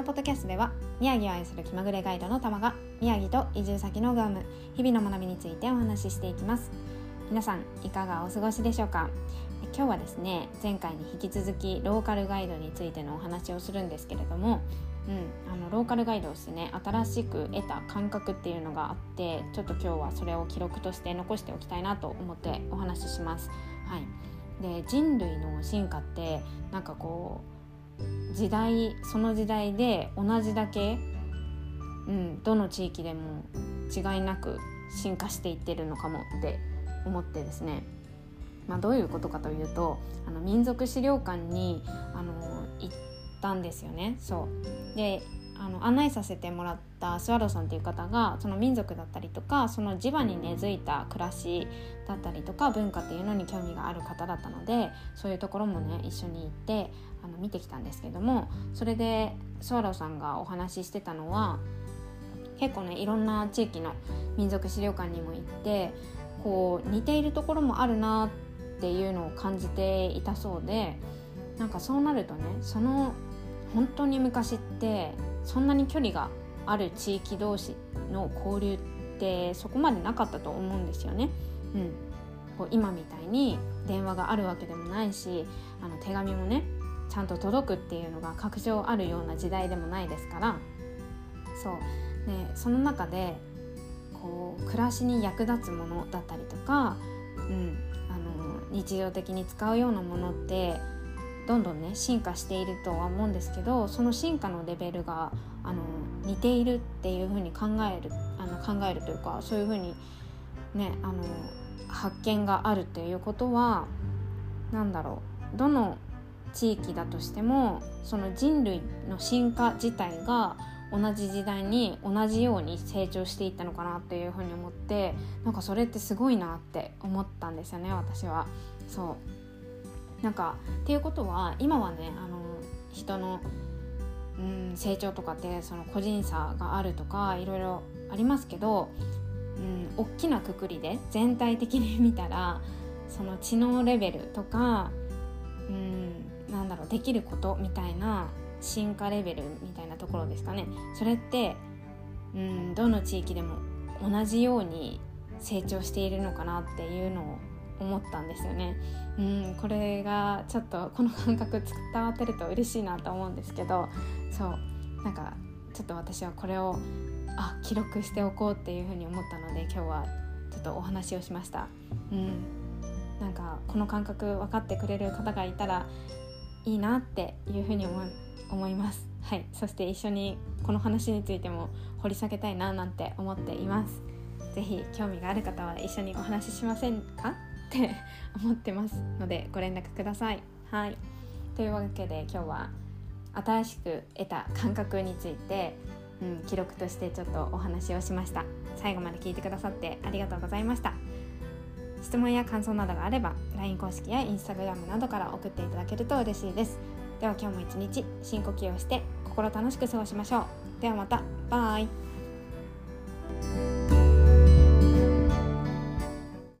のポッドキャストでは宮城を愛する気まぐれガイドの玉が宮城と移住先のグアム日々の学びについてお話ししていきます。皆さんいかがお過ごしでしょうか？今日はですね前回に引き続きローカルガイドについてのお話をするんですけれどもうん、あのローカルガイドをしてね新しく得た感覚っていうのがあってちょっと今日はそれを記録として残しておきたいなと思ってお話しします。はい、で人類の進化ってなんかこう時代その時代で同じだけ、うん、どの地域でも違いなく進化していってるのかもって思ってですね、まあ、どういうことかというとあの民族資料館にあの行ったんですよね。そうであの案内させてもらったスワローさんっていう方がその民族だったりとかその地場に根付いた暮らしだったりとか文化っていうのに興味がある方だったのでそういうところもね一緒に行って見てきたんですけどもそれでスワローさんがお話ししてたのは結構ねいろんな地域の民族資料館にも行ってこう似ているところもあるなっていうのを感じていたそうでなんかそうなるとねその本当に昔ってそんなに距離がある地域同士の交流ってそこまでなかったと思うんですよね。うん、こう今みたいに電話があるわけでもないしあの手紙もねちゃんと届くっていうのが確証あるような時代でもないですから。そう。でその中でこう暮らしに役立つものだったりとか、うん、あの日常的に使うようなものってどんどんね進化しているとは思うんですけどその進化のレベルがあの似ているっていうふうに考えるあの考えるというかそういうふうにねあの発見があるっていうことは何だろう。どの地域だとしてもその人類の進化自体が同じ時代に同じように成長していったのかなっていうふうに思ってなんかそれってすごいなって思ったんですよね私は。そうなんかっていうことは今はねあの人のうん成長とかってその個人差があるとかいろいろありますけど、うん、大きなくくりで全体的に見たらその知能レベルとか、なんだろうできることみたいな進化レベルみたいなところですかねそれって、うん、どの地域でも同じように成長しているのかなっていうのを思ったんですよね。うん、これがちょっとこの感覚伝わってると嬉しいなと思うんですけどそうなんかちょっと私はこれをあ記録しておこうっていうふうに思ったので今日はちょっとお話をしました。うんなんかこの感覚分かってくれる方がいたらいいなっていうふうに思います。はい、そして一緒にこの話についても掘り下げたいななんて思っています。ぜひ興味がある方は一緒にお話ししませんかって思ってますのでご連絡ください。はいというわけで今日は新しく得た感覚について、うん、記録としてちょっとお話をしました最後まで聞いてくださってありがとうございました質問や感想などがあれば LINE 公式や Instagram などから送っていただけると嬉しいです。では今日も一日深呼吸をして心楽しく過ごしましょう。ではまた。バイ。